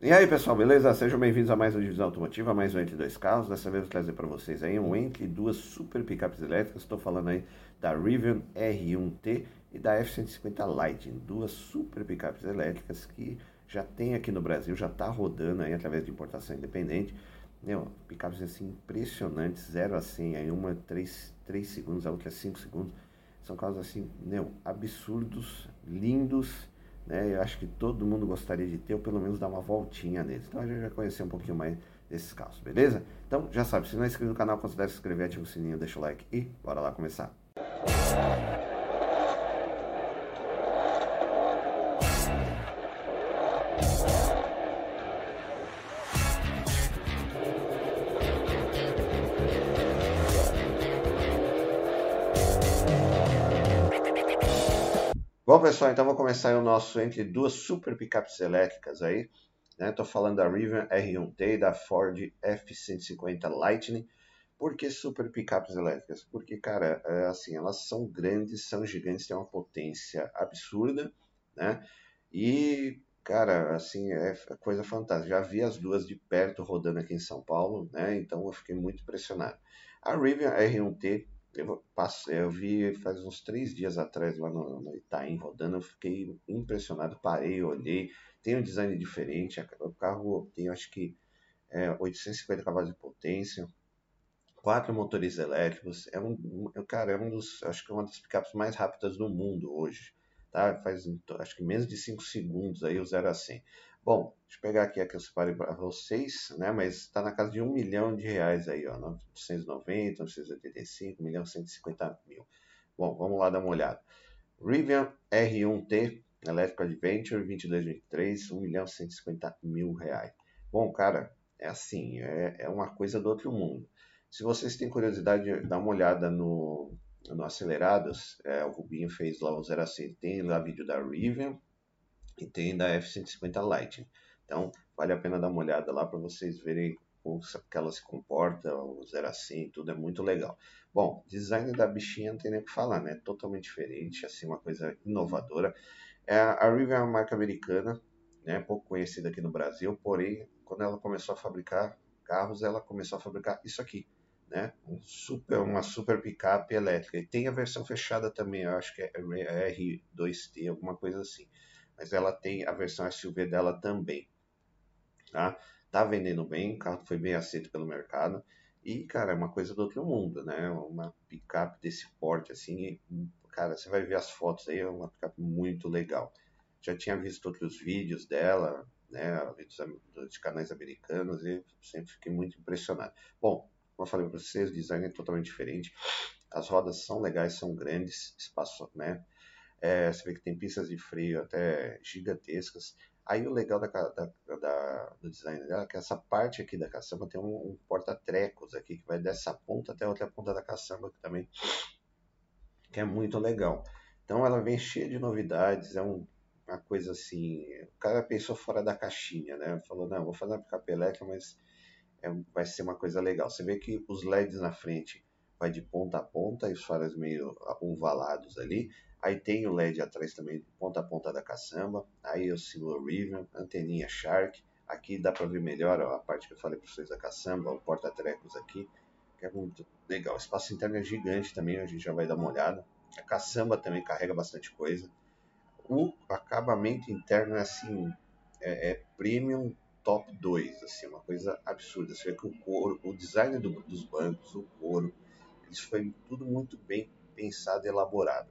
E aí pessoal, beleza? Sejam bem-vindos a mais uma divisão automotiva, mais um Entre Dois Carros. Dessa vez eu vou trazer para vocês aí um Entre duas super picapes elétricas. Estou falando aí da Rivian R1T e da F-150 Lightning, duas super picapes elétricas que já tem aqui no Brasil, já está rodando aí através de importação independente. Meu, picapes assim impressionantes, 0 a 100, aí uma 3, 3 segundos, a outra 5 segundos. São carros assim, meu, absurdos, lindos né? Eu acho que todo mundo gostaria de ter, ou pelo menos dar uma voltinha neles. Então a gente vai conhecer um pouquinho mais desses carros, beleza? Então já sabe, se não é inscrito no canal, considere se inscrever, ativa o sininho, deixa o like e bora lá começar. Bom, pessoal, então vou começar o nosso entre duas super picapes elétricas aí. Estou né? falando da Rivian R1T e da Ford F-150 Lightning. Por que super picapes elétricas? Porque, cara, é assim, elas são grandes, são gigantes, têm uma potência absurda, né? E, cara, assim, é coisa fantástica. Já vi as duas de perto rodando aqui em São Paulo, né? Então eu fiquei muito impressionado. A Rivian R1T eu, eu vi faz uns três dias atrás lá no, no Itaim rodando, eu fiquei impressionado, parei, olhei, tem um design diferente, o carro tem acho que é, 850 cavalos de potência, quatro motores elétricos, é um, cara, é um dos, acho que é uma das picapes mais rápidas do mundo hoje, tá? Faz acho que menos de 5 segundos aí o 0 a 100. Bom, deixa eu pegar aqui a que eu separei para vocês, né? Mas está na casa de um milhão de reais aí, ó. 990, 985, 1 milhão 150 mil. Bom, vamos lá dar uma olhada. Rivian R1T Electric Adventure 2223, 1 milhão 150 mil reais. Bom, cara, é assim, é, é uma coisa do outro mundo. Se vocês têm curiosidade, dá uma olhada no, no Acelerados, é, o Rubinho fez lá o 0 a 100, tem lá vídeo da Rivian, e tem da F-150 Lightning. Então, vale a pena dar uma olhada lá para vocês verem como que ela se comporta, o 0 a 100, tudo é muito legal. Bom, design da bichinha não tem nem o que falar, né? Totalmente diferente, assim, uma coisa inovadora. É, a Rivian é uma marca americana, né? Pouco conhecida aqui no Brasil, porém, quando ela começou a fabricar carros, ela começou a fabricar isso aqui, né? Um super, uma super picape elétrica. E tem a versão fechada também, eu acho que é R2T, alguma coisa assim mas ela tem a versão SUV dela também. Tá? Tá vendendo bem, o carro foi bem aceito pelo mercado. E, cara, é uma coisa do outro mundo, né? Uma picape desse porte, assim, cara, você vai ver as fotos aí, é uma picape muito legal. Já tinha visto outros vídeos dela, né? Vídeos de canais americanos e sempre fiquei muito impressionado. Bom, como eu falei para vocês, o design é totalmente diferente. As rodas são legais, são grandes, espaço, né? É, você vê que tem pistas de freio até gigantescas. Aí o legal da, da, da, do design dela é que essa parte aqui da caçamba tem um, um porta-trecos aqui, que vai dessa ponta até outra ponta da caçamba que também que é muito legal. Então ela vem cheia de novidades, é um, uma coisa assim, o cara pensou fora da caixinha, né? Falou, não, vou fazer uma picape elétrica, mas é, vai ser uma coisa legal. Você vê que os LEDs na frente vai de ponta a ponta e os faróis meio ovalados ali. Aí tem o LED atrás também, ponta a ponta da caçamba. Aí o símbolo Rivian, anteninha Shark. Aqui dá para ver melhor ó, a parte que eu falei para vocês da caçamba, o porta-trecos aqui, que é muito legal. O espaço interno é gigante também, a gente já vai dar uma olhada. A caçamba também carrega bastante coisa. O acabamento interno é assim, é, é premium top 2, assim, uma coisa absurda. Você vê que o couro, o design do, dos bancos, o couro, isso foi tudo muito bem pensado e elaborado.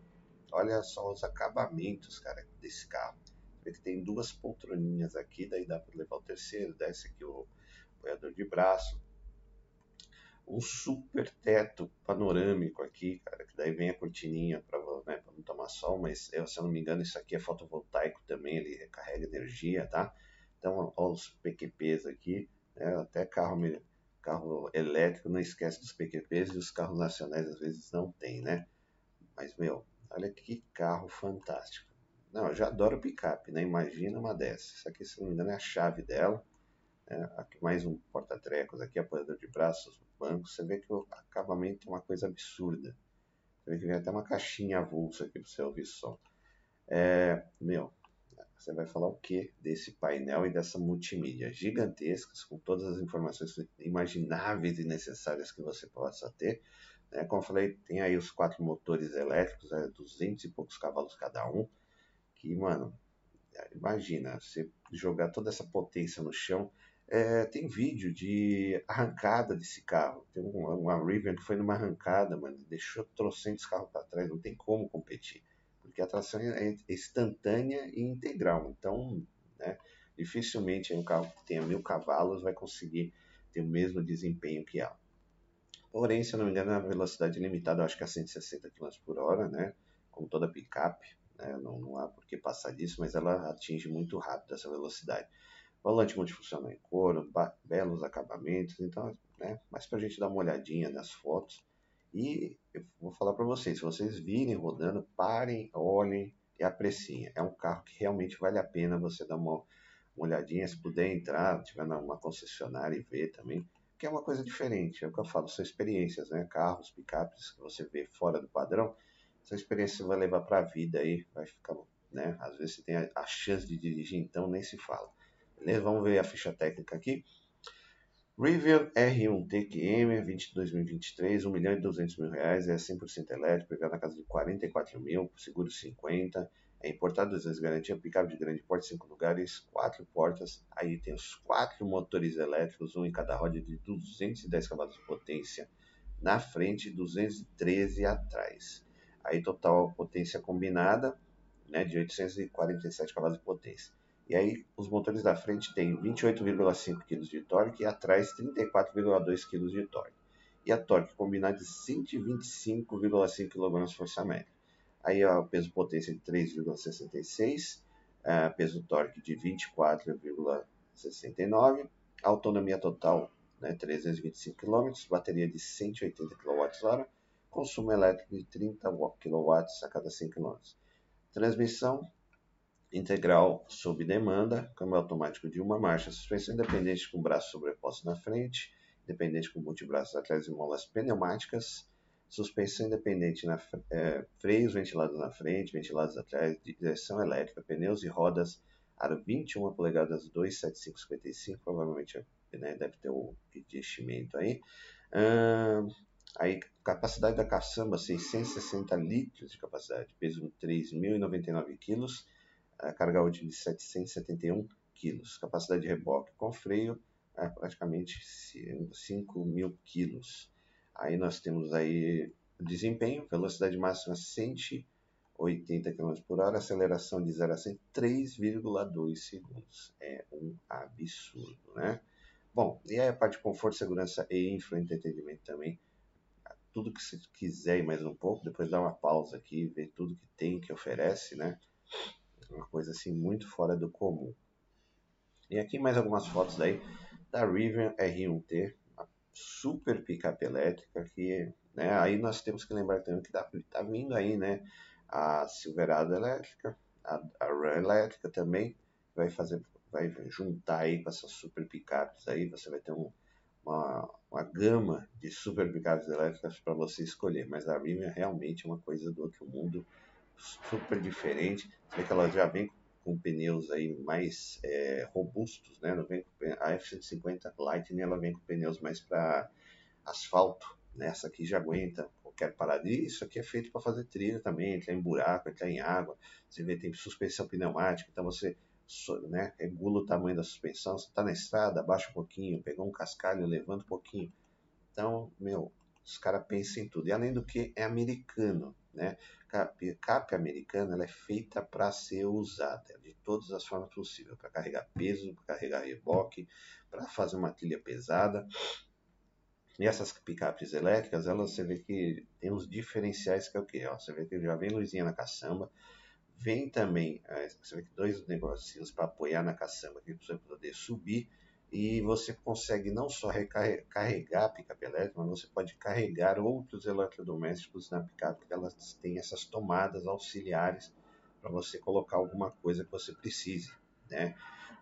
Olha só os acabamentos, cara, desse carro. Vê que tem duas poltroninhas aqui, daí dá para levar o terceiro, desce aqui o apoiador de braço. Um super teto panorâmico aqui, cara, que daí vem a cortininha para né, não tomar sol, mas eu, se eu não me engano, isso aqui é fotovoltaico também, ele recarrega energia, tá? Então, olha os PQPs aqui, né, até carro, carro elétrico não esquece dos PQPs e os carros nacionais às vezes não tem, né? Mas, meu, Olha que carro fantástico. Não, eu já adoro picape, né? Imagina uma dessas. Isso aqui, se não me engano, é a chave dela. É, aqui mais um porta-trecos, aqui apoiador de braços, banco. Você vê que o acabamento é uma coisa absurda. Você vê que vem até uma caixinha avulsa aqui para você ouvir som. É, meu, você vai falar o que desse painel e dessa multimídia gigantescas, com todas as informações imagináveis e necessárias que você possa ter. Né? Como eu falei, tem aí os quatro motores elétricos, é, 200 e poucos cavalos cada um, que, mano, imagina, você jogar toda essa potência no chão. É, tem vídeo de arrancada desse carro. Tem uma, uma Rivian que foi numa arrancada, mano, deixou trocentos carros para trás, não tem como competir porque a tração é instantânea e integral. Então, né, dificilmente um carro que tenha mil cavalos vai conseguir ter o mesmo desempenho que ela. Porém, se eu não me engano, a velocidade limitada, acho que é 160 km por hora, né? Como toda picape, né? não, não há por que passar disso, mas ela atinge muito rápido essa velocidade. Volante multifuncional em couro, belos acabamentos, então, né? Mas para a gente dar uma olhadinha nas fotos, e eu vou falar para vocês, se vocês virem rodando, parem, olhem e apreciem. É um carro que realmente vale a pena você dar uma, uma olhadinha, se puder entrar, tiver numa concessionária e ver também, que é uma coisa diferente, é o que eu falo, são experiências, né? Carros, picapes que você vê fora do padrão, essa experiência você vai levar para a vida aí, vai ficar, né? Às vezes você tem a, chance de dirigir, então nem se fala. Beleza? Vamos ver a ficha técnica aqui. Rivian R1 TQM 2023, 1 milhão e 200 mil reais, é 100% elétrico, pegar na casa de 44 mil, seguro 50, é importado, às vezes garantia, picape de grande porte, 5 lugares, 4 portas, aí tem os 4 motores elétricos, um em cada roda de 210 cavalos de potência na frente, 213 atrás. Aí total potência combinada, né, de 847 cavalos de potência. E aí os motores da frente têm 28,5 kg de torque e atrás 34,2 kg de torque. E a torque combinada de 125,5 kgfm. Aí ó, peso potência de 3,66, uh, peso torque de 24,69, autonomia total né, 325 km, bateria de 180 kWh, consumo elétrico de 30 kW a cada 100 km. Transmissão integral sob demanda, câmbio automático de uma marcha, suspensão independente com braço sobreposto na frente, independente com multibraços atrás e molas pneumáticas, suspensão independente na é, freios ventilados na frente, ventilados atrás, direção elétrica, pneus e rodas, aro 21 polegadas 27555, provavelmente né, deve ter o investimento aí. Aí, capacidade da caçamba, 660 litros de capacidade, peso 3.099 quilos, carga útil de 771 kg, capacidade de reboque com freio é praticamente 5 mil kg. Aí nós temos aí desempenho, velocidade máxima 180 km por hora, aceleração de 0 a 100 3,2 segundos. É um absurdo, né? Bom, e aí a parte de conforto, segurança e infoentretenimento também. Tudo que você quiser e mais um pouco, depois dá uma pausa aqui, ver tudo que tem, que oferece, né? uma coisa assim muito fora do comum. E aqui mais algumas fotos daí da Rivian R1T, uma super picape elétrica que, né, aí nós temos que lembrar também que tá, tá vindo aí, né, a Silverado elétrica, a, a Ram elétrica também vai fazer, vai juntar aí com essas super picapes aí, você vai ter um, uma, uma gama de super picapes elétricas para você escolher, mas a realmente é uma coisa do outro mundo super diferente. Você vê que ela já vem com pneus aí mais é, robustos, né? Ela vem a F-150 Lightning ela vem com pneus mais para asfalto, né? Essa aqui já aguenta qualquer parada. E isso aqui é feito para fazer trilha também, entrar em buraco, entrar em água. Você vê tem suspensão pneumática, então você né, regula o tamanho da suspensão. Você está na estrada, abaixa um pouquinho, pegou um cascalho, levanta um pouquinho. Então, meu, os caras pensam em tudo. E além do que, é americano, né? Picape americana ela é feita para ser usada de todas as formas possíveis, para carregar peso, para carregar reboque, para fazer uma trilha pesada. E essas picapes elétricas, elas você vê que tem uns diferenciais que é o que? Você vê que já vem luzinha na caçamba, vem também, é, você vê que dois negocinhos para apoiar na caçamba, que você poder subir e você consegue não só recarregar a picape elétrica, mas você pode carregar outros eletrodomésticos na picape, porque elas têm essas tomadas auxiliares para você colocar alguma coisa que você precise, né?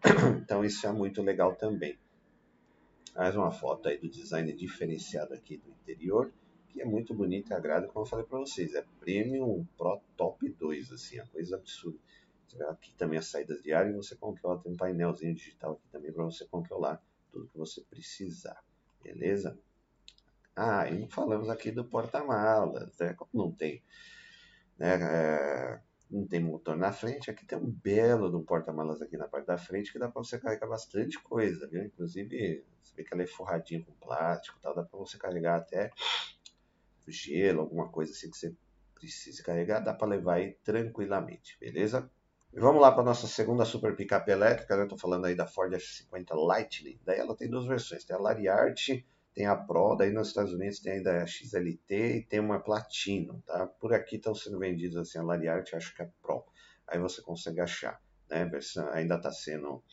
Então isso é muito legal também. Mais uma foto aí do design diferenciado aqui do interior, que é muito bonito e agrada, como eu falei para vocês, é Premium Pro Top 2, assim, a coisa absurda. Aqui também as saídas e você controla, tem um painelzinho digital aqui também para você controlar tudo que você precisar, beleza? Ah, e falamos aqui do porta-malas, né? Como não tem, né? É, não tem motor na frente, aqui tem um belo de um porta-malas aqui na parte da frente que dá para você carregar bastante coisa, viu? Inclusive, você vê que ela é forradinha com plástico, tal, dá para você carregar até gelo, alguma coisa assim que você precise carregar, dá para levar aí tranquilamente, beleza? Vamos lá para nossa segunda super picape elétrica, né? Estou falando aí da Ford F50 Lightning. Daí ela tem duas versões, tem a Lariat, tem a Pro, daí nos Estados Unidos tem ainda a XLT e tem uma Platinum, tá? Por aqui estão sendo vendidos assim a Lariat, acho que é Pro. Aí você consegue achar, né? Ainda está sendo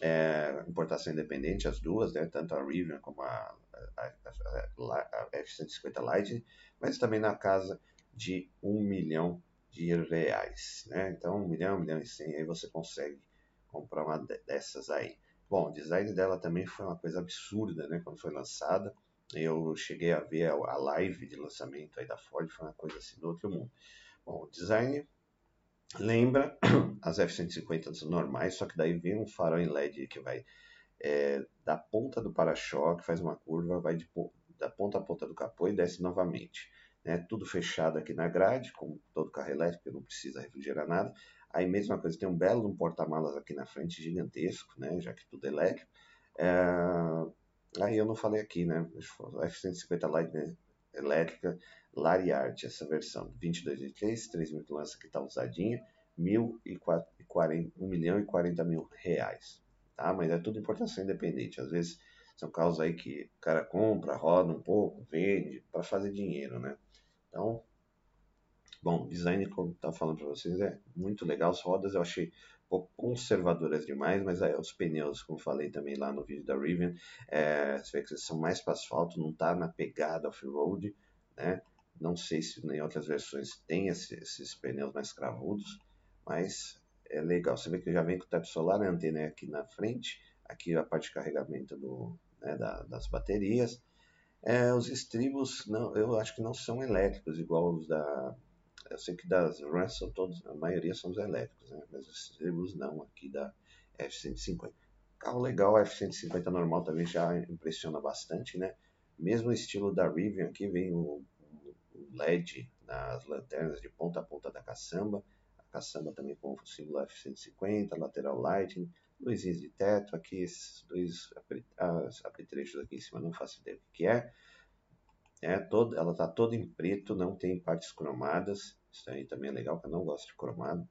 é, importação independente, as duas, né? Tanto a Rivian como a, a, a, a F-150 Lightning, mas também na casa de um milhão de reais, né? Então, um milhão, um milhão e cem, aí você consegue comprar uma dessas aí. Bom, o design dela também foi uma coisa absurda, né? Quando foi lançada, eu cheguei a ver a live de lançamento aí da Ford, foi uma coisa assim do outro mundo. Bom, o design lembra as F-150 normais, só que daí vem um farol em LED que vai é, da ponta do para-choque, faz uma curva, vai de, da ponta a ponta do capô e desce novamente né, tudo fechado aqui na grade, como todo carro elétrico, não precisa refrigerar nada. Aí, mesma coisa, tem um belo um porta-malas aqui na frente, gigantesco, né, já que tudo é elétrico. É... Aí eu não falei aqui, né, F-150 Light né, elétrica, Lariat, essa versão, 22 de 3, 3 mil lança que está usadinha, 1 milhão e 40 mil reais, tá? Mas é tudo importação independente, às vezes são carros aí que o cara compra, roda um pouco, vende, para fazer dinheiro, né? Então, bom, design, como estava falando para vocês, é muito legal. As rodas eu achei um pouco conservadoras demais, mas aí os pneus, como falei também lá no vídeo da Rivian, é, você vê que são mais para asfalto, não está na pegada off-road, né? Não sei se em outras versões tem esse, esses pneus mais cravudos, mas é legal. Você vê que já vem com o teto solar, a antena é aqui na frente, aqui a parte de carregamento do, né, da, das baterias, é, os estribos, não, eu acho que não são elétricos, igual os da. Eu sei que das Runs são todos, a maioria são os elétricos, né? mas os estribos não, aqui da F-150. Carro legal, a F-150 normal também já impressiona bastante, né? Mesmo estilo da Rivian, aqui vem o, o LED nas lanternas de ponta a ponta da caçamba. A caçamba também com o símbolo F-150, lateral lighting, luzinhas de teto, aqui esses dois apetrechos aqui em cima, não faço ideia o que é. é todo, ela está toda em preto, não tem partes cromadas, isso aí também é legal, que eu não gosto de cromado.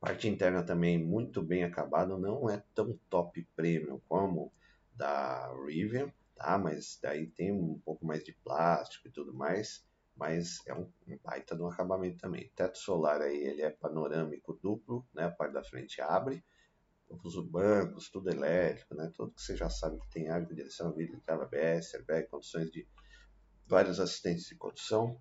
Parte interna também muito bem acabada, não é tão top premium como da Rivian, tá? Mas daí tem um pouco mais de plástico e tudo mais, mas é um, um baita de um acabamento também. Teto solar aí ele é panorâmico duplo, né? A parte da frente abre, os bancos, tudo elétrico, né? Tudo que você já sabe que tem de direção, vidro, trava ABS, airbag, condições de vários assistentes de condução.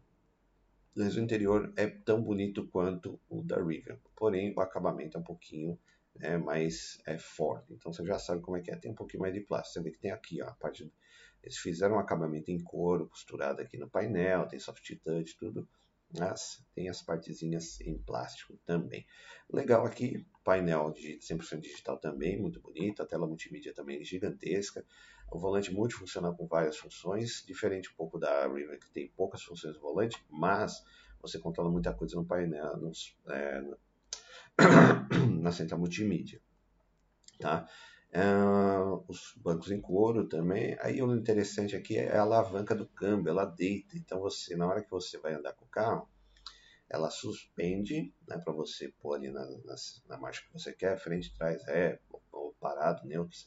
Mas o interior é tão bonito quanto o da Rivian, porém o acabamento é um pouquinho né, mais é, forte. Então você já sabe como é que é. Tem um pouquinho mais de plástico. Você vê que tem aqui ó, a parte. Eles fizeram um acabamento em couro, costurado aqui no painel, tem soft touch, tudo mas tem as partezinhas em plástico também. Legal aqui, painel de 100% digital também, muito bonito, a tela multimídia também gigantesca, o volante multifuncional com várias funções, diferente um pouco da Rivian que tem poucas funções no volante, mas você controla muita coisa no painel, nos, é, na central multimídia, tá? Uh, os bancos em couro também. Aí o interessante aqui é a alavanca do câmbio, ela deita. Então você, na hora que você vai andar com o carro, ela suspende, né, para você pôr ali na, na, na, marcha que você quer, frente, trás, ré, ou parado, neutro,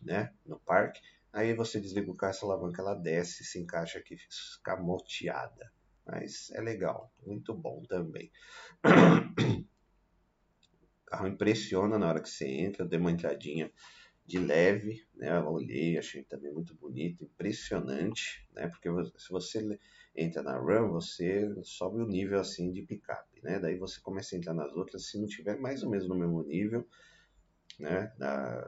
né, no parque. Aí você desliga o carro, essa alavanca ela desce, se encaixa aqui, escamoteada. Mas é legal, muito bom também. carro impressiona na hora que você entra, deu uma entradinha de leve, né? Eu olhei, achei também muito bonito, impressionante, né? Porque se você entra na RAM, você sobe o nível assim de picape, né? Daí você começa a entrar nas outras, se não tiver mais ou menos no mesmo nível, né?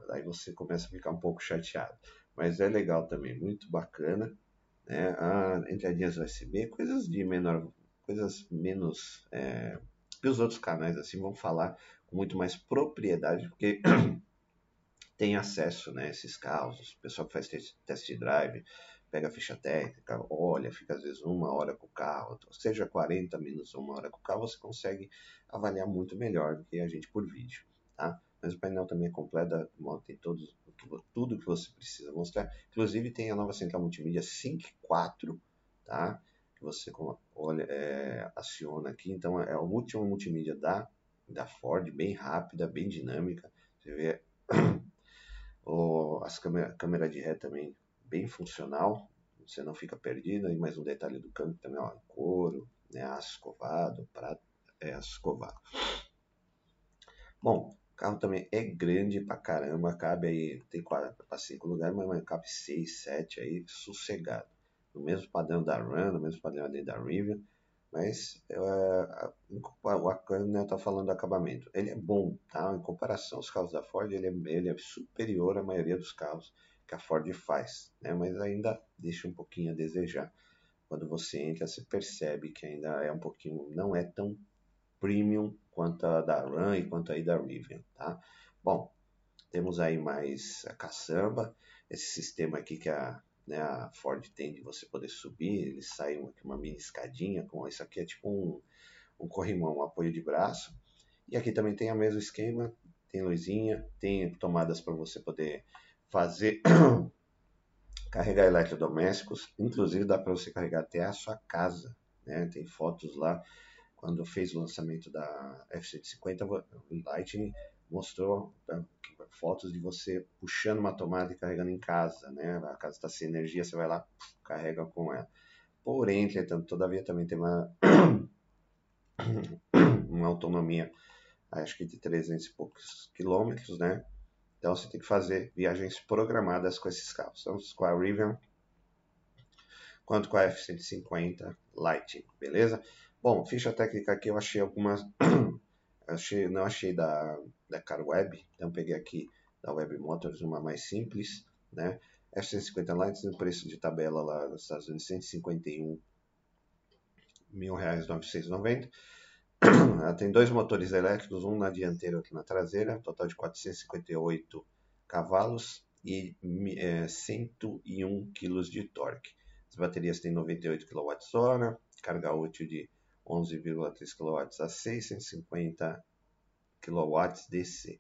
Daí você começa a ficar um pouco chateado. Mas é legal também, muito bacana, né? Ah, entradinhas USB, coisas de menor, coisas menos é, que os outros canais assim vão falar com muito mais propriedade, porque tem acesso, né, esses carros, o pessoal que faz test, drive, pega a ficha técnica, olha, fica às vezes uma hora com o carro, seja 40 minutos ou uma hora com o carro, você consegue avaliar muito melhor do que a gente por vídeo, tá? Mas o painel também é completo, tem todos, tudo que você precisa mostrar. Inclusive tem a nova central multimídia Sync 4, tá? Que você olha, é, aciona aqui. Então é a última multimídia da, da Ford, bem rápida, bem dinâmica. Você vê o, as câmera, câmera de ré também bem funcional, você não fica perdido. E mais um detalhe do câmbio também, ó, couro, né, aço escovado, prato, é, aço escovado. Bom, o carro também é grande pra caramba, cabe aí, tem quatro para cinco lugares, mas cabe seis, sete aí, sossegado. No mesmo padrão da Ram, no mesmo padrão ali da Rivian, mas uh, o Acana está falando do acabamento. Ele é bom, tá? Em comparação aos carros da Ford, ele é, ele é superior à maioria dos carros que a Ford faz, né? Mas ainda deixa um pouquinho a desejar. Quando você entra, você percebe que ainda é um pouquinho, não é tão premium quanto a da Ram e quanto aí da Rivian, tá? Bom, temos aí mais a caçamba, esse sistema aqui que a né, a Ford tem de você poder subir, ele sai uma, uma mini escadinha, com isso aqui é tipo um, um corrimão, um apoio de braço. E aqui também tem o mesmo esquema, tem luzinha, tem tomadas para você poder fazer carregar eletrodomésticos, inclusive dá para você carregar até a sua casa, né? Tem fotos lá quando fez o lançamento da F-150 Lightning mostrou né, fotos de você puxando uma tomada e carregando em casa, né? A casa está sem energia, você vai lá, carrega com ela. Porém, entretanto, todavia também tem uma, uma autonomia, acho que de 300 e poucos quilômetros, né? Então você tem que fazer viagens programadas com esses carros, tanto com a Rivian quanto com a F-150 Lightning, beleza? Bom, ficha técnica aqui eu achei algumas achei, não achei da, da CarWeb, então peguei aqui da Web Motors uma mais simples, né? F-150 Lights no preço de tabela lá nos Estados Unidos, 151 mil reais 990. Ela tem dois motores elétricos, um na dianteira e outro na traseira, total de 458 cavalos e é, 101 kg de torque. As baterias têm 98 kWh, carga útil de 11,3 kW a 650 kW DC.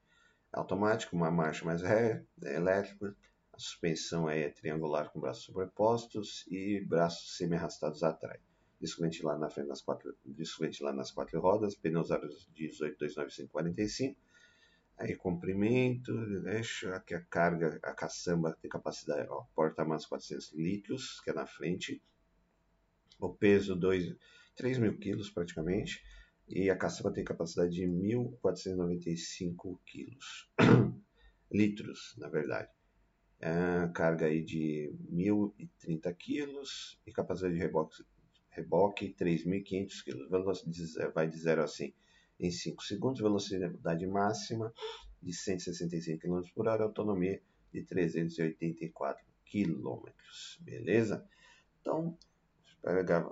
Automático, uma marcha mais ré, é elétrico, a suspensão é triangular com braços sobrepostos e braços semi-arrastados atrás. Disco ventilado na frente das quatro, disco ventilado nas quatro rodas, pneus aros 18, 295, 45. Aí comprimento, deixa aqui a carga, a caçamba tem capacidade, porta-malas 400 litros, que é na frente. O peso 2 3 mil quilos praticamente, e a caçamba tem capacidade de 1.495 quilos, litros, na verdade. É, carga aí de 1.030 quilos e capacidade de reboque, reboque 3.500 quilos. Velocidade vai de 0 a 100 em 5 segundos, velocidade máxima de 165 km por hora, autonomia de 384 km, beleza? Então,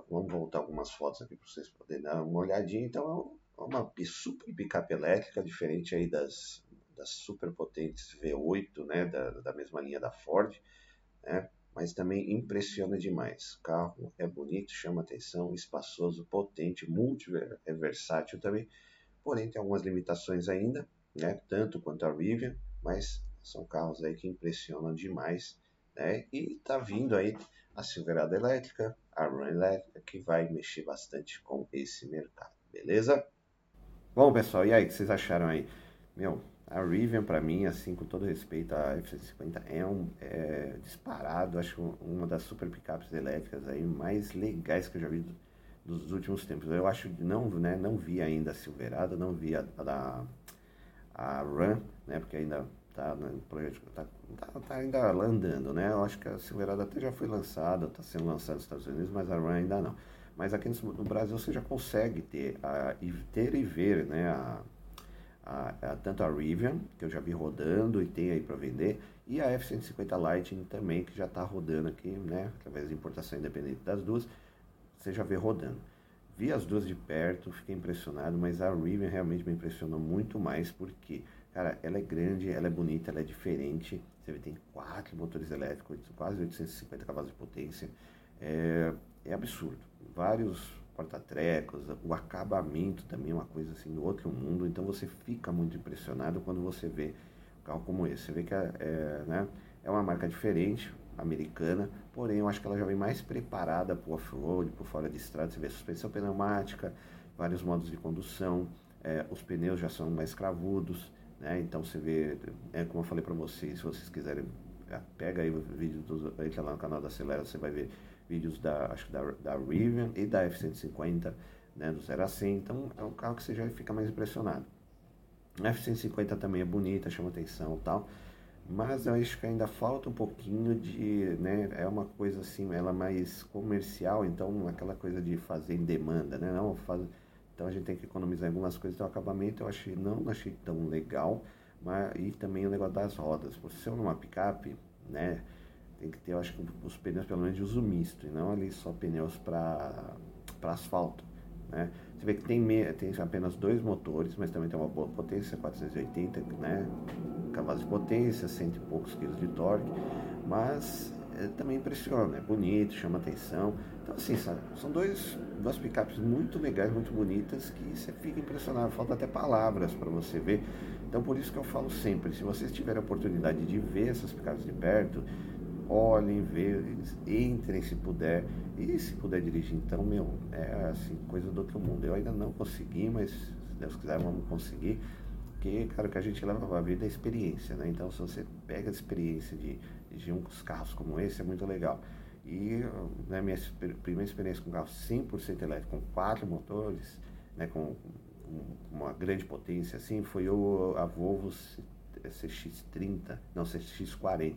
Vamos voltar algumas fotos aqui para vocês poderem dar uma olhadinha. Então é uma super picape elétrica, diferente aí das, das super potentes V8, né, da, da mesma linha da Ford, né, mas também impressiona demais. Carro é bonito, chama atenção, espaçoso, potente, multi é versátil também, porém tem algumas limitações ainda, né, tanto quanto a Rivian, mas são carros aí que impressionam demais, né, e tá vindo aí a Silverado elétrica, a Run elétrica, que vai mexer bastante com esse mercado, beleza? Bom, pessoal, e aí, o que vocês acharam aí? Meu, a Rivian, para mim, assim, com todo respeito à F-150, é um é, disparado, acho uma das super picapes elétricas aí mais legais que eu já vi dos últimos tempos. Eu acho, não, né, não vi ainda a Silverado, não vi a, a, a né, porque ainda tá projeto, tá, tá, tá, ainda andando, né? Eu acho que a Silverado até já foi lançada, está sendo lançada nos Estados Unidos, mas a Run ainda não. Mas aqui no, no Brasil você já consegue ter, a, ter e ver, né? A, a, a, tanto a Rivian, que eu já vi rodando e tem aí para vender, e a F-150 Lightning também, que já está rodando aqui, né? Através de importação independente das duas, você já vê rodando. vi as duas de perto, fiquei impressionado, mas a Rivian realmente me impressionou muito mais porque, cara, ela é grande, ela é bonita, ela é diferente. Você vê, tem quatro motores elétricos, quase 850 cavalos de potência. É, é absurdo. Vários porta-trecos, o acabamento também é uma coisa assim do outro mundo. Então você fica muito impressionado quando você vê um carro como esse. Você vê que é, né, é uma marca diferente, americana, porém eu acho que ela já vem mais preparada para o off-road, por fora de estrada. Você vê suspensão pneumática, vários modos de condução, é, os pneus já são mais cravudos, né? Então você vê, é como eu falei para vocês, se vocês quiserem, é, pega aí o vídeo, do, entra lá no canal da Acelera, você vai ver vídeos da, acho da, da Rivian e da F-150, né, do 0 a 100, então é um carro que você já fica mais impressionado. A F-150 também é bonita, chama atenção tal, mas eu acho que ainda falta um pouquinho de, né, é uma coisa assim, ela mais comercial, então aquela coisa de fazer em demanda, né, não faz, então a gente tem que economizar algumas coisas, então o acabamento eu achei, não achei tão legal, mas, e também o negócio das rodas, por ser uma picape, né, tem que ter, eu acho que os pneus pelo menos de uso misto, e não ali só pneus para asfalto, né, você vê que tem, tem apenas dois motores, mas também tem uma boa potência, 480 né, cavalos de potência, cento e poucos quilos de torque, mas é, também impressiona, é bonito, chama atenção. Então assim, sabe, são dois, duas picapes muito legais, muito bonitas, que você fica impressionado, falta até palavras para você ver. Então por isso que eu falo sempre, se vocês tiverem a oportunidade de ver essas picapes de perto, olhem, vejam, entrem se puder. E se puder dirigir, então, meu, é assim, coisa do outro mundo. Eu ainda não consegui, mas se Deus quiser, vamos conseguir. Porque, cara, o que a gente leva para a vida é experiência, né? Então, se você pega a experiência de dirigir uns carros como esse, é muito legal. E né, minha primeira experiência com carro 100% elétrico, com quatro motores, né, com uma grande potência, assim, foi o, a Volvo CX30, não, CX40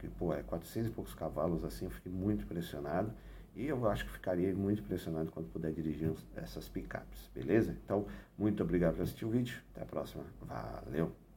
que pô, é 400 e poucos cavalos, assim, eu fiquei muito impressionado. E eu acho que ficaria muito impressionado quando puder dirigir essas picapes, beleza? Então, muito obrigado por assistir o vídeo. Até a próxima. Valeu!